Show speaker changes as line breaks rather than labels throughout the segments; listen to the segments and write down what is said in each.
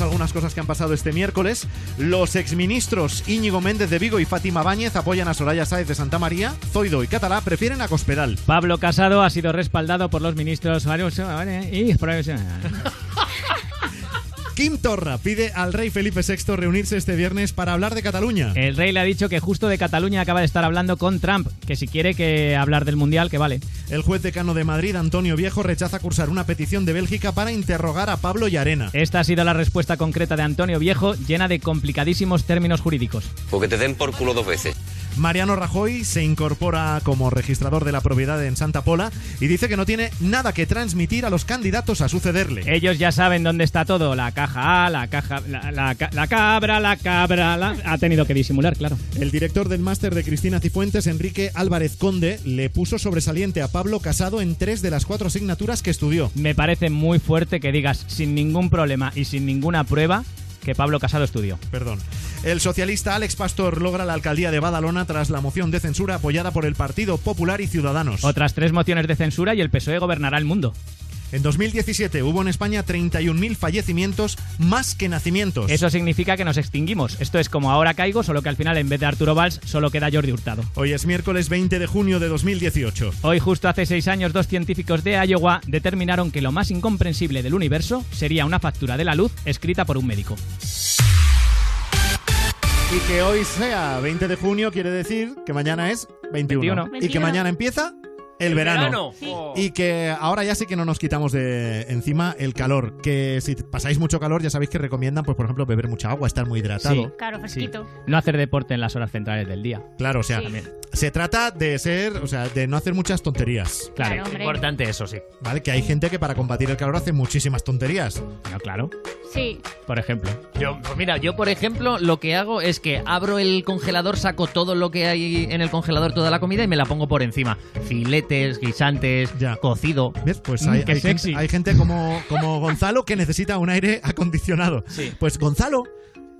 algunas cosas que han pasado este miércoles. Los exministros Íñigo Méndez de Vigo y Fátima Báñez apoyan a Soraya Sáez de Santa María. Zoido y Catalá prefieren a Cospedal.
Pablo Casado ha sido respaldado por los ministros y
Kim Torra pide al rey Felipe VI reunirse este viernes para hablar de Cataluña.
El rey le ha dicho que justo de Cataluña acaba de estar hablando con Trump, que si quiere que hablar del Mundial, que vale.
El juez decano de Madrid, Antonio Viejo, rechaza cursar una petición de Bélgica para interrogar a Pablo Arena.
Esta ha sido la respuesta concreta de Antonio Viejo, llena de complicadísimos términos jurídicos.
Porque te den por culo dos veces.
Mariano Rajoy se incorpora como registrador de la propiedad en Santa Pola y dice que no tiene nada que transmitir a los candidatos a sucederle.
Ellos ya saben dónde está todo, la caja A, la caja, la, la, cabra, la cabra, la... ha tenido que disimular, claro.
El director del máster de Cristina Cifuentes, Enrique Álvarez Conde, le puso sobresaliente a Pablo Casado en tres de las cuatro asignaturas que estudió.
Me parece muy fuerte que digas sin ningún problema y sin ninguna prueba que Pablo Casado estudió.
Perdón. El socialista Alex Pastor logra la alcaldía de Badalona tras la moción de censura apoyada por el Partido Popular y Ciudadanos.
Otras tres mociones de censura y el PSOE gobernará el mundo.
En 2017 hubo en España 31.000 fallecimientos más que nacimientos.
Eso significa que nos extinguimos. Esto es como ahora caigo, solo que al final en vez de Arturo Valls solo queda Jordi Hurtado.
Hoy es miércoles 20 de junio de 2018.
Hoy justo hace seis años dos científicos de Iowa determinaron que lo más incomprensible del universo sería una factura de la luz escrita por un médico.
Y que hoy sea 20 de junio quiere decir que mañana es 21. Y que mañana empieza el, verano. Y que ahora ya sí que no nos quitamos de encima el calor. Que si pasáis mucho calor, ya sabéis que recomiendan, pues por ejemplo, beber mucha agua, estar muy hidratado.
Sí. Claro, fresquito.
No hacer deporte en las horas centrales del día.
Claro, o sea, se trata de ser, o sea, de no hacer muchas tonterías.
Claro, importante eso, sí.
Vale, que hay gente que para combatir el calor hace muchísimas tonterías.
No, claro.
Sí.
Por ejemplo.
Yo, pues mira, yo por ejemplo lo que hago es que abro el congelador, saco todo lo que hay en el congelador, toda la comida y me la pongo por encima. Filetes, guisantes,
Ya.
cocido.
¿Ves? Pues
Mm,
hay, gente,
sexy.
hay gente como, como Gonzalo que necesita un aire acondicionado.
Sí.
Pues Gonzalo,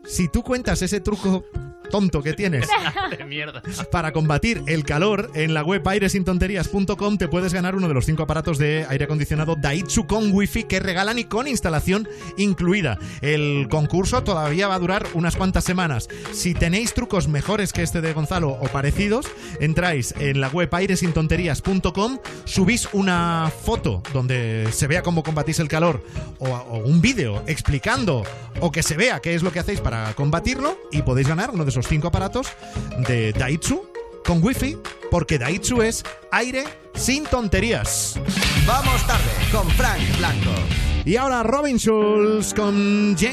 si tú cuentas ese truco tonto que tienes
de mierda.
para combatir el calor, en la web airesintonterías.com te puedes ganar uno de los cinco aparatos de aire acondicionado Daitsu con wifi que regalan y con instalación incluida. El concurso todavía va a durar unas cuantas semanas. Si tenéis trucos mejores que este de Gonzalo o parecidos, entráis en la web airesintonterías.com, subís una foto donde se vea cómo combatís el calor o, o un vídeo explicando o que se vea qué es lo que hacéis para combatirlo y podéis ganar uno de esos cinco aparatos de Daitsu con wifi porque Daitsu es aire sin tonterías.
Vamos tarde con Frank Blanco.
Y ahora Robin Schulz con James